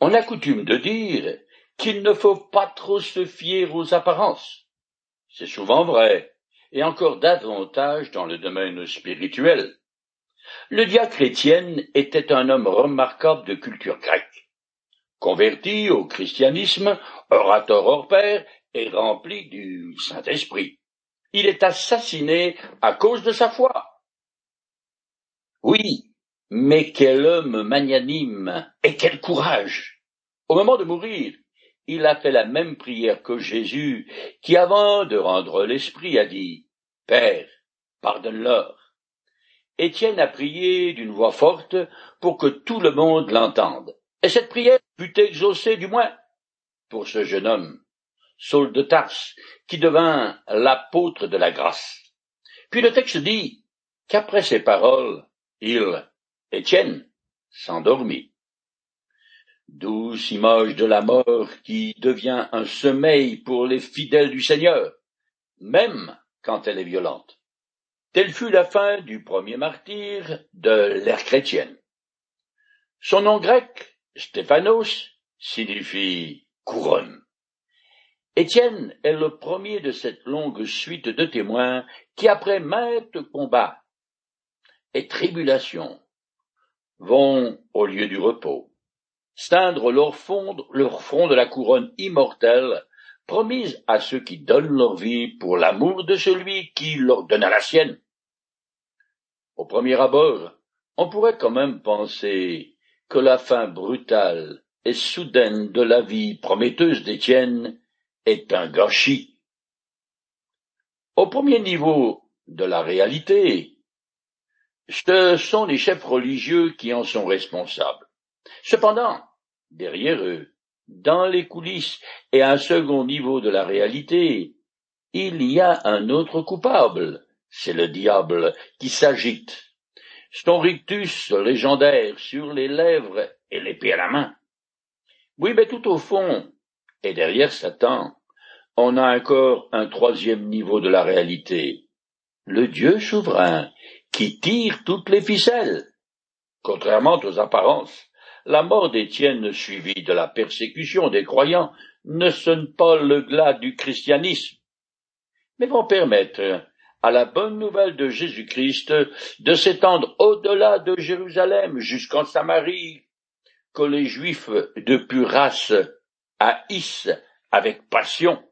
On a coutume de dire qu'il ne faut pas trop se fier aux apparences. C'est souvent vrai, et encore davantage dans le domaine spirituel. Le diacre Étienne était un homme remarquable de culture grecque. Converti au christianisme, orateur hors pair et rempli du Saint-Esprit. Il est assassiné à cause de sa foi. Oui, mais quel homme magnanime et quel courage. Au moment de mourir, il a fait la même prière que Jésus, qui avant de rendre l'esprit a dit, Père, pardonne-leur. Étienne a prié d'une voix forte pour que tout le monde l'entende. Et cette prière fut exaucée du moins pour ce jeune homme, Saul de Tarse, qui devint l'apôtre de la grâce. Puis le texte dit qu'après ces paroles, il, Étienne, s'endormit. Douce image de la mort qui devient un sommeil pour les fidèles du Seigneur, même quand elle est violente. Telle fut la fin du premier martyr de l'ère chrétienne. Son nom grec, Stéphanos, signifie couronne. Étienne est le premier de cette longue suite de témoins qui, après maintes combats et tribulations, vont au lieu du repos, steindre leur front, leur front de la couronne immortelle promise à ceux qui donnent leur vie pour l'amour de celui qui leur donna la sienne. Au premier abord, on pourrait quand même penser que la fin brutale et soudaine de la vie prometteuse d'Étienne est un gâchis. Au premier niveau de la réalité, ce sont les chefs religieux qui en sont responsables. Cependant, derrière eux, dans les coulisses et un second niveau de la réalité, il y a un autre coupable, c'est le diable qui s'agite. Son rictus légendaire sur les lèvres et l'épée à la main. Oui, mais tout au fond, et derrière Satan, on a encore un troisième niveau de la réalité. Le Dieu souverain qui tire toutes les ficelles. Contrairement aux apparences, la mort d'Étienne suivie de la persécution des croyants ne sonne pas le glas du christianisme, mais vont permettre à la bonne nouvelle de Jésus-Christ de s'étendre au-delà de Jérusalem jusqu'en Samarie, que les Juifs de pure race haïssent avec passion.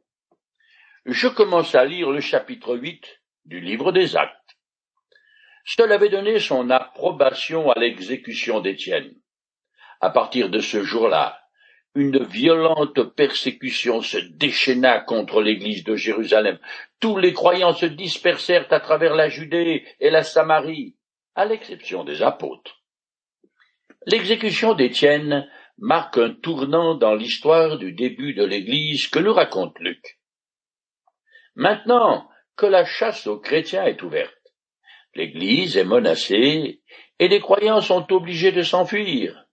Je commence à lire le chapitre 8 du livre des Actes. Seul avait donné son approbation à l'exécution d'Étienne. À partir de ce jour-là, une violente persécution se déchaîna contre l'église de Jérusalem. Tous les croyants se dispersèrent à travers la Judée et la Samarie, à l'exception des apôtres. L'exécution d'Étienne marque un tournant dans l'histoire du début de l'église que nous raconte Luc. Maintenant que la chasse aux chrétiens est ouverte, L'Église est menacée et les croyants sont obligés de s'enfuir.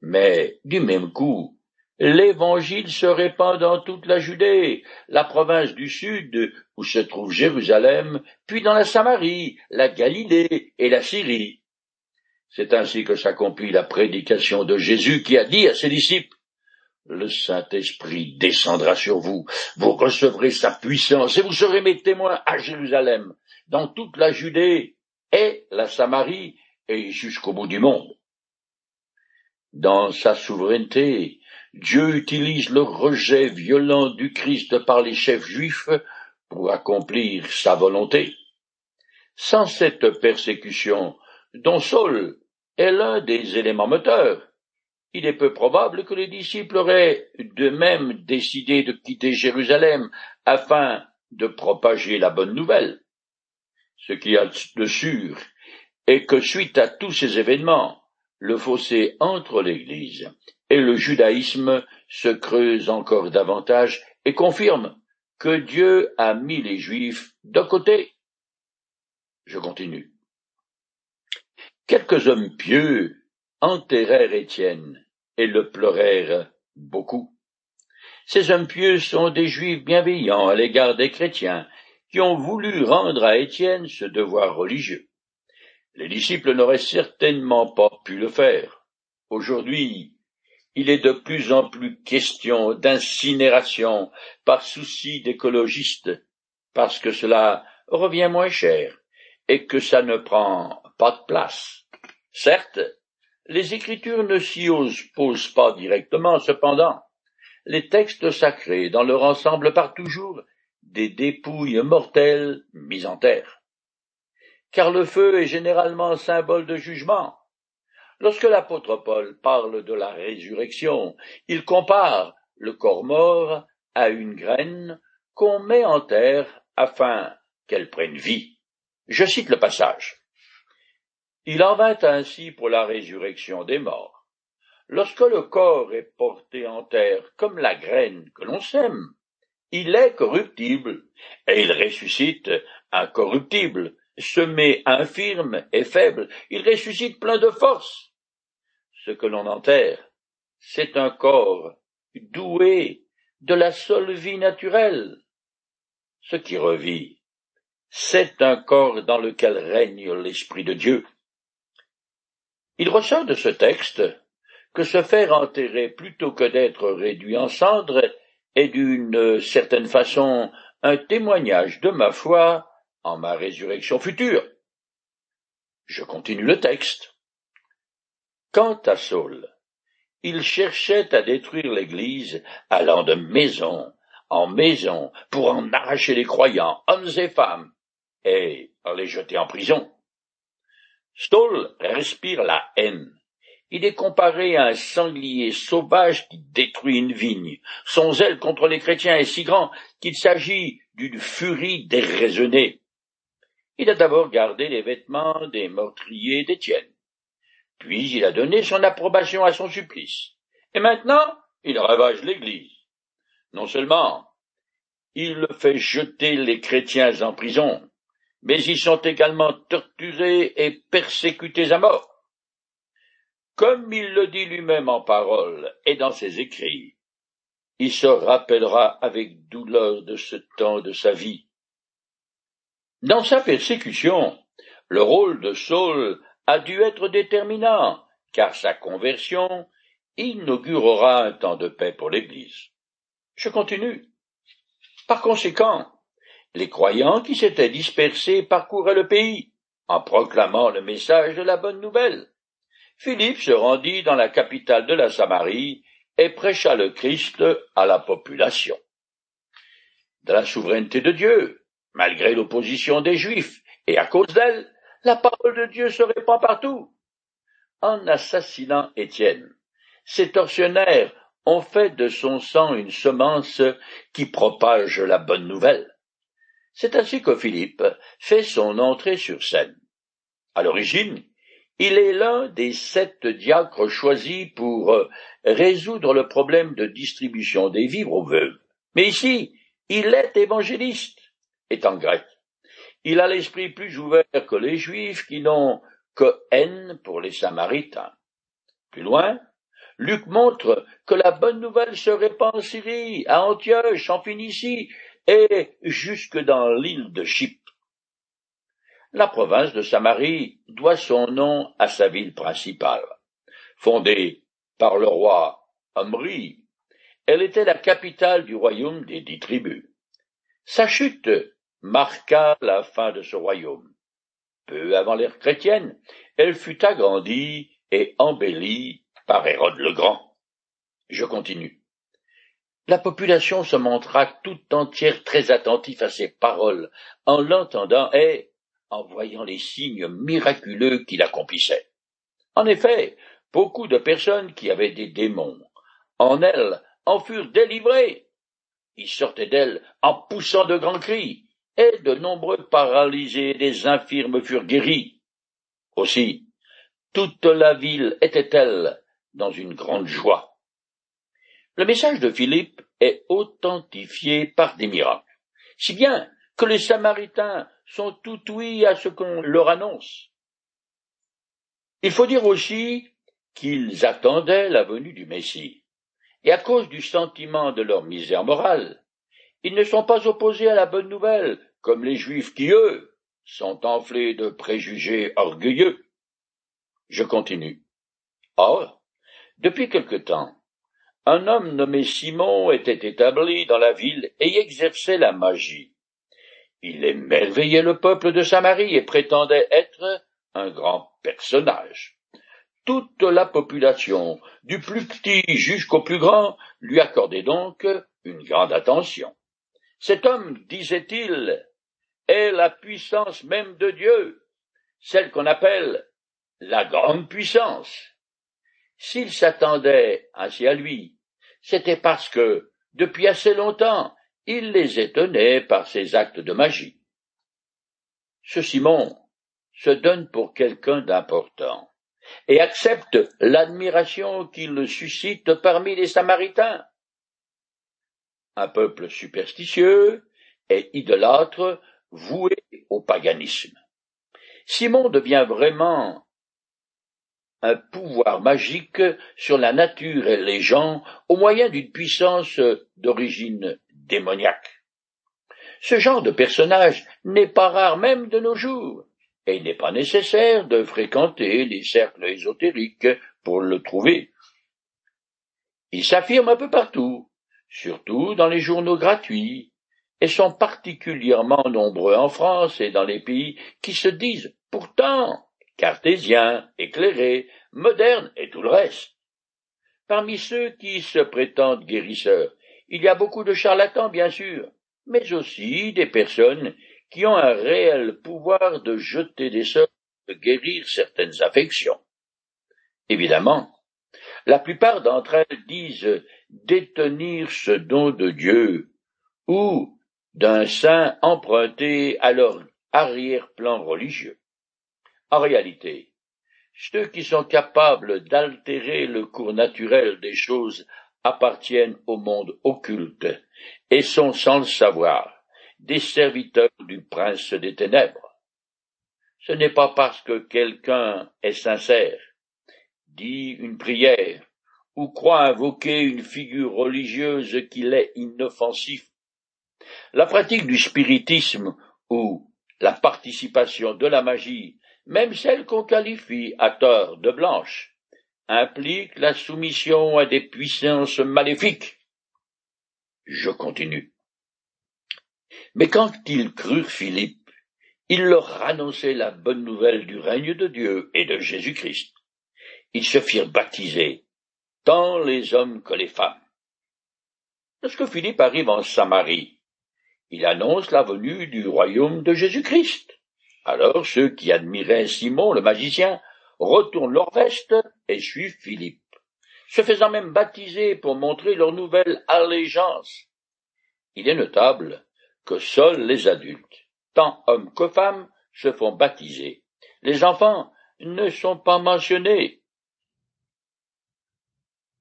Mais, du même coup, l'Évangile se répand dans toute la Judée, la province du Sud, où se trouve Jérusalem, puis dans la Samarie, la Galilée et la Syrie. C'est ainsi que s'accomplit la prédication de Jésus qui a dit à ses disciples le Saint-Esprit descendra sur vous, vous recevrez sa puissance et vous serez mes témoins à Jérusalem, dans toute la Judée et la Samarie et jusqu'au bout du monde. Dans sa souveraineté, Dieu utilise le rejet violent du Christ par les chefs juifs pour accomplir sa volonté. Sans cette persécution, dont Saul est l'un des éléments moteurs, il est peu probable que les disciples auraient de même décidé de quitter Jérusalem afin de propager la bonne nouvelle. Ce qui a de sûr est que suite à tous ces événements, le fossé entre l'Église et le judaïsme se creuse encore davantage et confirme que Dieu a mis les Juifs de côté. Je continue. Quelques hommes pieux enterrèrent Étienne le pleurèrent beaucoup. Ces hommes pieux sont des Juifs bienveillants à l'égard des chrétiens, qui ont voulu rendre à Étienne ce devoir religieux. Les disciples n'auraient certainement pas pu le faire. Aujourd'hui, il est de plus en plus question d'incinération par souci d'écologiste, parce que cela revient moins cher et que ça ne prend pas de place. Certes, les Écritures ne s'y opposent pas directement, cependant, les textes sacrés dans leur ensemble partent toujours des dépouilles mortelles mises en terre. Car le feu est généralement symbole de jugement, Lorsque l'apôtre Paul parle de la résurrection, il compare le corps mort à une graine qu'on met en terre afin qu'elle prenne vie. Je cite le passage. Il en vint ainsi pour la résurrection des morts. Lorsque le corps est porté en terre comme la graine que l'on sème, il est corruptible, et il ressuscite incorruptible, semé infirme et faible, il ressuscite plein de force ce que l'on enterre, c'est un corps doué de la seule vie naturelle. Ce qui revit, c'est un corps dans lequel règne l'Esprit de Dieu. Il ressort de ce texte que se faire enterrer plutôt que d'être réduit en cendres est d'une certaine façon un témoignage de ma foi en ma résurrection future. Je continue le texte. Quant à Saul, il cherchait à détruire l'Église, allant de maison en maison pour en arracher les croyants, hommes et femmes, et les jeter en prison. Saul respire la haine. Il est comparé à un sanglier sauvage qui détruit une vigne. Son zèle contre les chrétiens est si grand qu'il s'agit d'une furie déraisonnée. Il a d'abord gardé les vêtements des meurtriers d'Étienne. Puis il a donné son approbation à son supplice. Et maintenant, il ravage l'Église. Non seulement il fait jeter les chrétiens en prison, mais ils sont également torturés et persécutés à mort. Comme il le dit lui-même en parole et dans ses écrits, il se rappellera avec douleur de ce temps de sa vie. Dans sa persécution, le rôle de Saul a dû être déterminant, car sa conversion inaugurera un temps de paix pour l'Église. Je continue. Par conséquent, les croyants qui s'étaient dispersés parcouraient le pays, en proclamant le message de la bonne nouvelle. Philippe se rendit dans la capitale de la Samarie et prêcha le Christ à la population. De la souveraineté de Dieu, malgré l'opposition des Juifs, et à cause d'elle, la parole de Dieu se répand partout. En assassinant Étienne, ces tortionnaires ont fait de son sang une semence qui propage la bonne nouvelle. C'est ainsi que Philippe fait son entrée sur scène. À l'origine, il est l'un des sept diacres choisis pour euh, résoudre le problème de distribution des vivres aux veuves. Mais ici, il est évangéliste, étant grec. Il a l'esprit plus ouvert que les Juifs qui n'ont que haine pour les Samaritains. Plus loin, Luc montre que la bonne nouvelle se répand en Syrie, à Antioche, en Phénicie et jusque dans l'île de Chypre. La province de Samarie doit son nom à sa ville principale. Fondée par le roi Omri, elle était la capitale du royaume des dix tribus. Sa chute marqua la fin de ce royaume. Peu avant l'ère chrétienne, elle fut agrandie et embellie par Hérode le Grand. Je continue. La population se montra tout entière très attentive à ses paroles, en l'entendant et en voyant les signes miraculeux qu'il accomplissait. En effet, beaucoup de personnes qui avaient des démons en elle en furent délivrées. Ils sortaient d'elle en poussant de grands cris, et de nombreux paralysés et des infirmes furent guéris. Aussi, toute la ville était-elle dans une grande joie. Le message de Philippe est authentifié par des miracles, si bien que les Samaritains sont tout oui à ce qu'on leur annonce. Il faut dire aussi qu'ils attendaient la venue du Messie, et à cause du sentiment de leur misère morale, ils ne sont pas opposés à la bonne nouvelle, comme les Juifs qui, eux, sont enflés de préjugés orgueilleux. Je continue. Or, depuis quelque temps, Un homme nommé Simon était établi dans la ville et exerçait la magie. Il émerveillait le peuple de Samarie et prétendait être un grand personnage. Toute la population, du plus petit jusqu'au plus grand, lui accordait donc une grande attention. Cet homme, disait-il, est la puissance même de Dieu, celle qu'on appelle la grande puissance. S'il s'attendait ainsi à lui, c'était parce que, depuis assez longtemps, il les étonnait par ses actes de magie. Ce Simon se donne pour quelqu'un d'important et accepte l'admiration qu'il suscite parmi les Samaritains. Un peuple superstitieux et idolâtre voué au paganisme. Simon devient vraiment un pouvoir magique sur la nature et les gens au moyen d'une puissance d'origine démoniaque. Ce genre de personnage n'est pas rare même de nos jours, et il n'est pas nécessaire de fréquenter les cercles ésotériques pour le trouver. Il s'affirme un peu partout, surtout dans les journaux gratuits, et sont particulièrement nombreux en France et dans les pays qui se disent pourtant cartésiens, éclairés, modernes et tout le reste. Parmi ceux qui se prétendent guérisseurs, il y a beaucoup de charlatans, bien sûr, mais aussi des personnes qui ont un réel pouvoir de jeter des sorts, de guérir certaines affections. Évidemment, la plupart d'entre elles disent détenir ce don de Dieu ou d'un saint emprunté à leur arrière-plan religieux. En réalité, ceux qui sont capables d'altérer le cours naturel des choses appartiennent au monde occulte et sont sans le savoir des serviteurs du prince des ténèbres. Ce n'est pas parce que quelqu'un est sincère, dit une prière, ou croit invoquer une figure religieuse qu'il est inoffensif. La pratique du spiritisme ou la participation de la magie même celle qu'on qualifie à tort de blanche, implique la soumission à des puissances maléfiques. Je continue. Mais quand ils crurent Philippe, il leur annonçait la bonne nouvelle du règne de Dieu et de Jésus-Christ. Ils se firent baptiser, tant les hommes que les femmes. Lorsque Philippe arrive en Samarie, il annonce la venue du royaume de Jésus-Christ. Alors ceux qui admiraient Simon le magicien retournent leur veste et suivent Philippe, se faisant même baptiser pour montrer leur nouvelle allégeance. Il est notable que seuls les adultes, tant hommes que femmes, se font baptiser. Les enfants ne sont pas mentionnés.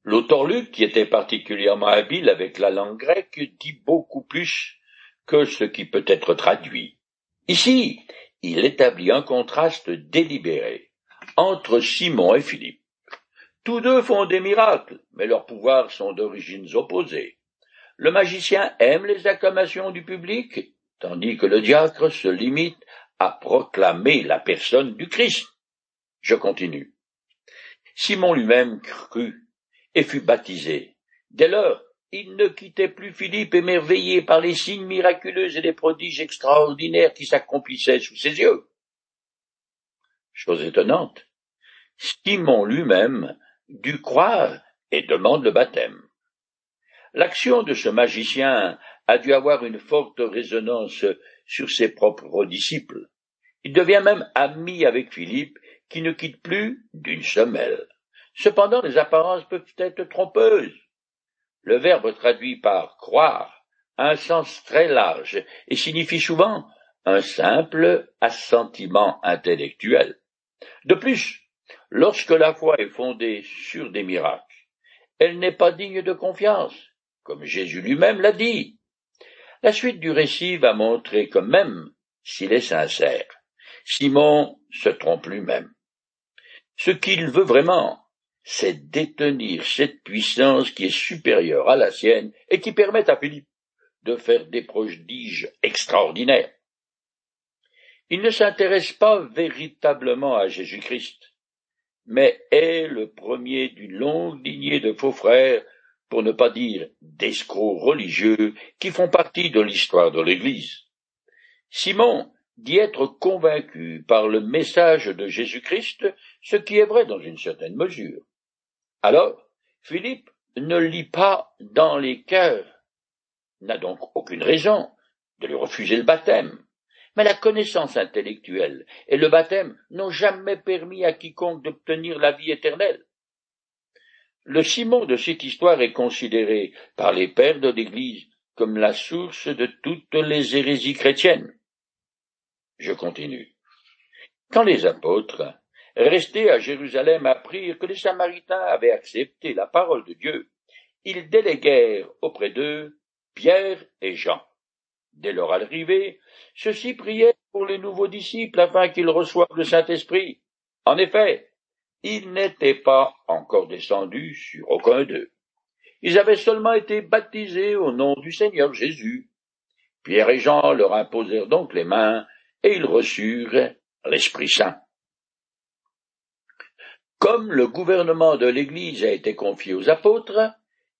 L'auteur Luc, qui était particulièrement habile avec la langue grecque, dit beaucoup plus que ce qui peut être traduit. Ici, il établit un contraste délibéré entre Simon et Philippe. Tous deux font des miracles, mais leurs pouvoirs sont d'origines opposées. Le magicien aime les acclamations du public, tandis que le diacre se limite à proclamer la personne du Christ. Je continue. Simon lui-même crut et fut baptisé. Dès lors, il ne quittait plus Philippe émerveillé par les signes miraculeux et les prodiges extraordinaires qui s'accomplissaient sous ses yeux. Chose étonnante, Simon lui-même dut croire et demande le baptême. L'action de ce magicien a dû avoir une forte résonance sur ses propres disciples. Il devient même ami avec Philippe, qui ne quitte plus d'une semelle. Cependant, les apparences peuvent être trompeuses. Le verbe traduit par croire a un sens très large et signifie souvent un simple assentiment intellectuel. De plus, lorsque la foi est fondée sur des miracles, elle n'est pas digne de confiance, comme Jésus lui-même l'a dit. La suite du récit va montrer que même s'il est sincère, Simon se trompe lui-même. Ce qu'il veut vraiment, c'est détenir cette puissance qui est supérieure à la sienne et qui permet à Philippe de faire des prodiges extraordinaires. Il ne s'intéresse pas véritablement à Jésus-Christ, mais est le premier d'une longue lignée de faux frères pour ne pas dire d'escrocs religieux, qui font partie de l'histoire de l'Église. Simon dit être convaincu par le message de Jésus-Christ, ce qui est vrai dans une certaine mesure. Alors, Philippe ne lit pas dans les cœurs, n'a donc aucune raison de lui refuser le baptême. Mais la connaissance intellectuelle et le baptême n'ont jamais permis à quiconque d'obtenir la vie éternelle. Le Simon de cette histoire est considéré par les pères de l'Église comme la source de toutes les hérésies chrétiennes. Je continue. Quand les apôtres, restés à Jérusalem, apprirent que les Samaritains avaient accepté la parole de Dieu, ils déléguèrent auprès d'eux Pierre et Jean. Dès leur arrivée, ceux-ci priaient pour les nouveaux disciples afin qu'ils reçoivent le Saint-Esprit. En effet, ils n'étaient pas encore descendus sur aucun d'eux. Ils avaient seulement été baptisés au nom du Seigneur Jésus. Pierre et Jean leur imposèrent donc les mains et ils reçurent l'Esprit Saint. Comme le gouvernement de l'Église a été confié aux apôtres,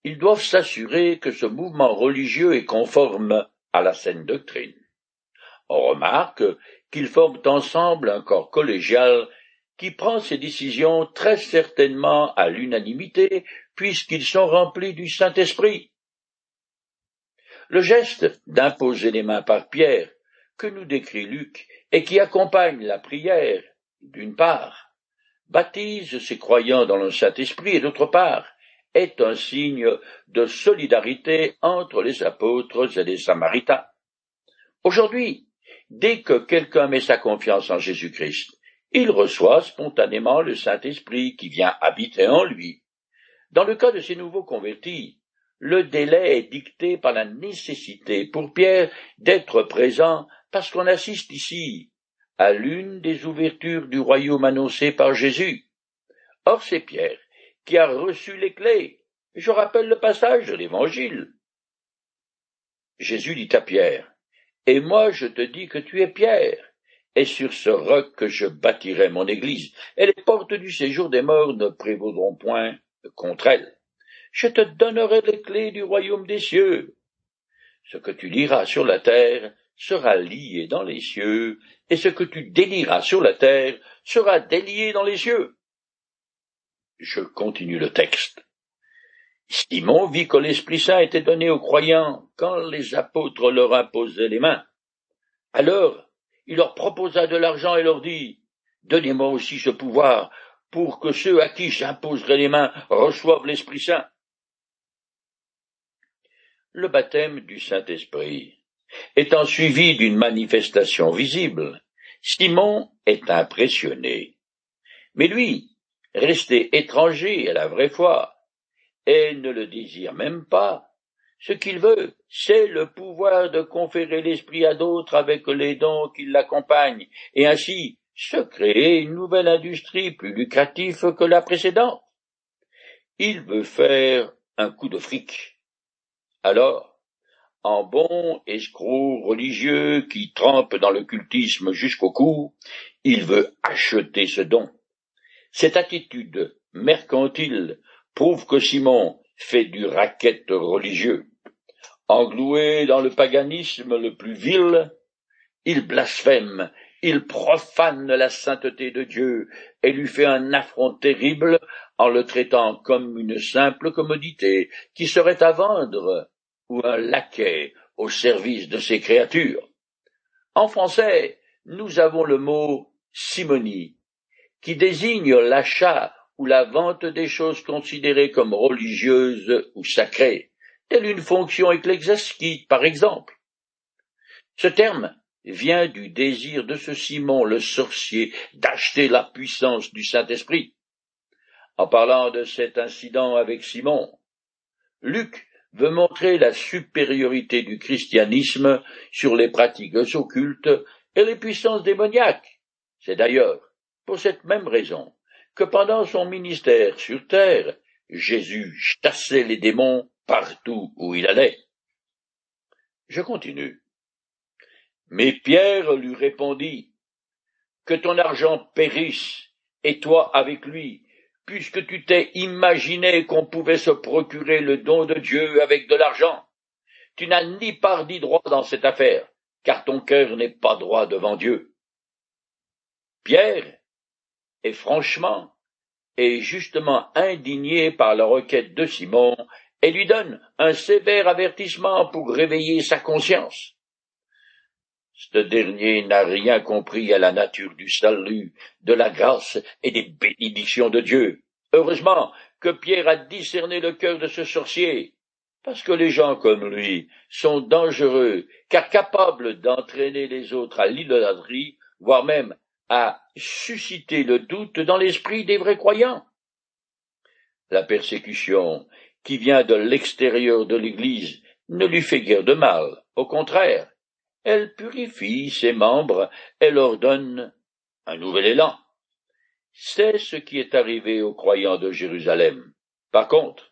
ils doivent s'assurer que ce mouvement religieux est conforme à la saine doctrine. On remarque qu'ils forment ensemble un corps collégial qui prend ses décisions très certainement à l'unanimité puisqu'ils sont remplis du Saint-Esprit. Le geste d'imposer les mains par Pierre que nous décrit Luc et qui accompagne la prière, d'une part, baptise ses croyants dans le Saint-Esprit et d'autre part, est un signe de solidarité entre les apôtres et les samaritains. Aujourd'hui, dès que quelqu'un met sa confiance en Jésus-Christ, il reçoit spontanément le Saint-Esprit qui vient habiter en lui. Dans le cas de ces nouveaux convertis, le délai est dicté par la nécessité pour Pierre d'être présent parce qu'on assiste ici à l'une des ouvertures du royaume annoncé par Jésus. Or c'est Pierre qui a reçu les clés. Je rappelle le passage de l'Évangile. Jésus dit à Pierre, Et moi je te dis que tu es Pierre, et sur ce roc que je bâtirai mon Église, et les portes du séjour des morts ne prévaudront point contre elle. Je te donnerai les clés du royaume des cieux. Ce que tu liras sur la terre sera lié dans les cieux, et ce que tu délieras sur la terre sera délié dans les cieux. Je continue le texte. Simon vit que l'Esprit Saint était donné aux croyants quand les apôtres leur imposaient les mains. Alors, il leur proposa de l'argent et leur dit, Donnez-moi aussi ce pouvoir pour que ceux à qui j'imposerai les mains reçoivent l'Esprit Saint. Le baptême du Saint-Esprit étant suivi d'une manifestation visible, Simon est impressionné. Mais lui, resté étranger à la vraie foi, et ne le désire même pas. Ce qu'il veut, c'est le pouvoir de conférer l'esprit à d'autres avec les dons qui l'accompagnent, et ainsi se créer une nouvelle industrie plus lucrative que la précédente. Il veut faire un coup de fric. Alors, en bon escroc religieux qui trempe dans le cultisme jusqu'au cou, il veut acheter ce don. Cette attitude mercantile prouve que Simon fait du racket religieux. Engloué dans le paganisme le plus vil, il blasphème, il profane la sainteté de Dieu et lui fait un affront terrible en le traitant comme une simple commodité qui serait à vendre ou un laquais au service de ses créatures. En français, nous avons le mot simonie, qui désigne l'achat ou la vente des choses considérées comme religieuses ou sacrées, telle une fonction ecclésiastique, par exemple. Ce terme vient du désir de ce Simon le sorcier d'acheter la puissance du Saint-Esprit. En parlant de cet incident avec Simon, Luc veut montrer la supériorité du christianisme sur les pratiques occultes et les puissances démoniaques. C'est d'ailleurs pour cette même raison que pendant son ministère sur terre, Jésus chassait les démons partout où il allait. Je continue. Mais Pierre lui répondit, Que ton argent périsse, et toi avec lui, puisque tu t'es imaginé qu'on pouvait se procurer le don de Dieu avec de l'argent. Tu n'as ni part ni droit dans cette affaire, car ton cœur n'est pas droit devant Dieu. Pierre est franchement et justement indigné par la requête de Simon et lui donne un sévère avertissement pour réveiller sa conscience. Ce dernier n'a rien compris à la nature du salut, de la grâce et des bénédictions de Dieu. Heureusement que Pierre a discerné le cœur de ce sorcier, parce que les gens comme lui sont dangereux, car capables d'entraîner les autres à l'idolâtrie, voire même à susciter le doute dans l'esprit des vrais croyants. La persécution qui vient de l'extérieur de l'Église ne lui fait guère de mal, au contraire, elle purifie ses membres et leur donne un nouvel élan. C'est ce qui est arrivé aux croyants de Jérusalem. Par contre,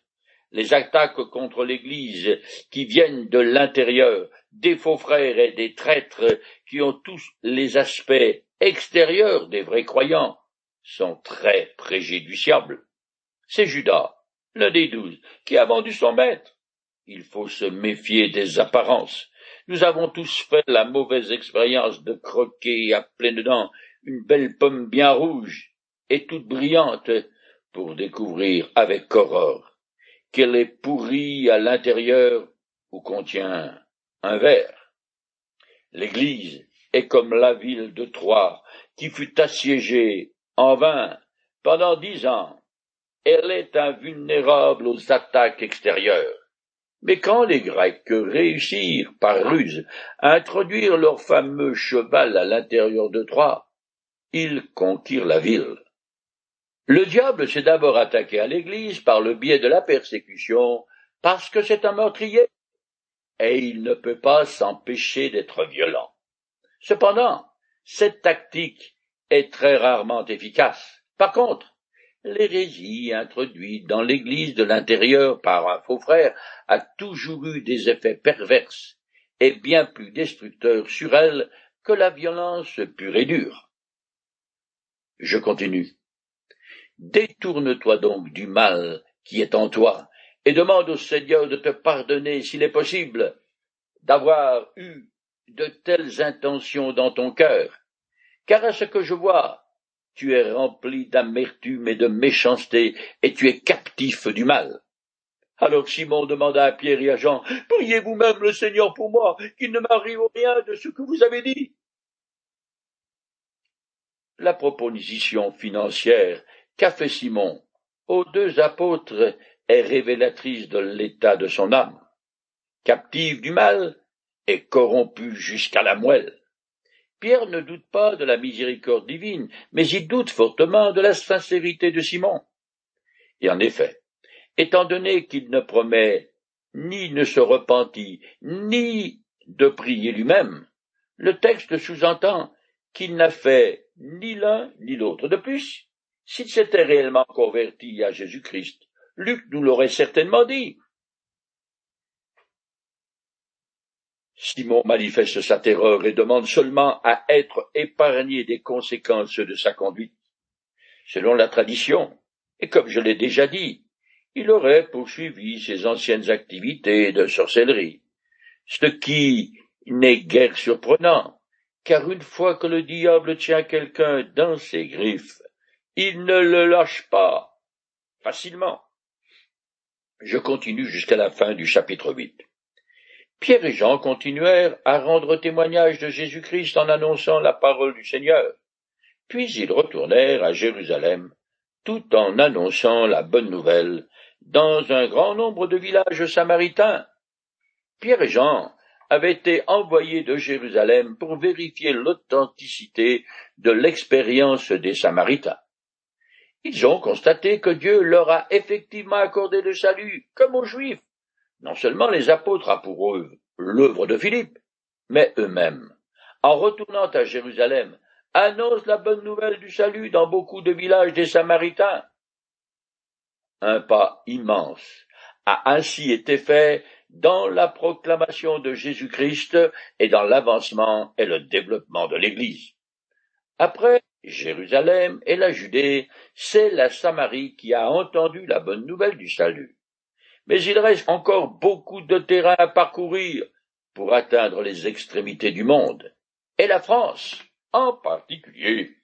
les attaques contre l'Église qui viennent de l'intérieur, des faux frères et des traîtres qui ont tous les aspects extérieurs des vrais croyants, sont très préjudiciables. C'est Judas, l'un des douze, qui a vendu son maître. Il faut se méfier des apparences. Nous avons tous fait la mauvaise expérience de croquer à pleines dents une belle pomme bien rouge et toute brillante pour découvrir avec horreur qu'elle est pourrie à l'intérieur ou contient un verre. L'Église est comme la ville de Troie qui fut assiégée en vain pendant dix ans. Elle est invulnérable aux attaques extérieures. Mais quand les Grecs réussirent par ruse à introduire leur fameux cheval à l'intérieur de Troie, ils conquirent la ville. Le diable s'est d'abord attaqué à l'Église par le biais de la persécution, parce que c'est un meurtrier, et il ne peut pas s'empêcher d'être violent. Cependant, cette tactique est très rarement efficace. Par contre, l'hérésie introduite dans l'Église de l'intérieur par un faux frère a toujours eu des effets pervers et bien plus destructeurs sur elle que la violence pure et dure. Je continue. Détourne-toi donc du mal qui est en toi, et demande au Seigneur de te pardonner s'il est possible d'avoir eu de telles intentions dans ton cœur, car à ce que je vois, tu es rempli d'amertume et de méchanceté, et tu es captif du mal. Alors Simon demanda à Pierre et à Jean, Priez vous-même le Seigneur pour moi, qu'il ne m'arrive rien de ce que vous avez dit. La proposition financière qu'a fait Simon aux deux apôtres est révélatrice de l'état de son âme. Captive du mal et corrompu jusqu'à la moelle. Pierre ne doute pas de la miséricorde divine, mais il doute fortement de la sincérité de Simon. Et en effet, étant donné qu'il ne promet ni ne se repentit, ni de prier lui-même, le texte sous-entend qu'il n'a fait ni l'un ni l'autre. De plus, s'il s'était réellement converti à Jésus-Christ, Luc nous l'aurait certainement dit. Simon manifeste sa terreur et demande seulement à être épargné des conséquences de sa conduite. Selon la tradition, et comme je l'ai déjà dit, il aurait poursuivi ses anciennes activités de sorcellerie, ce qui n'est guère surprenant, car une fois que le diable tient quelqu'un dans ses griffes, il ne le lâche pas facilement. Je continue jusqu'à la fin du chapitre 8. Pierre et Jean continuèrent à rendre témoignage de Jésus-Christ en annonçant la parole du Seigneur. Puis ils retournèrent à Jérusalem, tout en annonçant la bonne nouvelle dans un grand nombre de villages samaritains. Pierre et Jean avaient été envoyés de Jérusalem pour vérifier l'authenticité de l'expérience des Samaritains. Ils ont constaté que Dieu leur a effectivement accordé le salut, comme aux Juifs, non seulement les apôtres ont pour eux l'œuvre de Philippe, mais eux-mêmes, en retournant à Jérusalem, annoncent la bonne nouvelle du salut dans beaucoup de villages des Samaritains. Un pas immense a ainsi été fait dans la proclamation de Jésus-Christ et dans l'avancement et le développement de l'Église. Après Jérusalem et la Judée, c'est la Samarie qui a entendu la bonne nouvelle du salut. Mais il reste encore beaucoup de terrain à parcourir pour atteindre les extrémités du monde, et la France en particulier.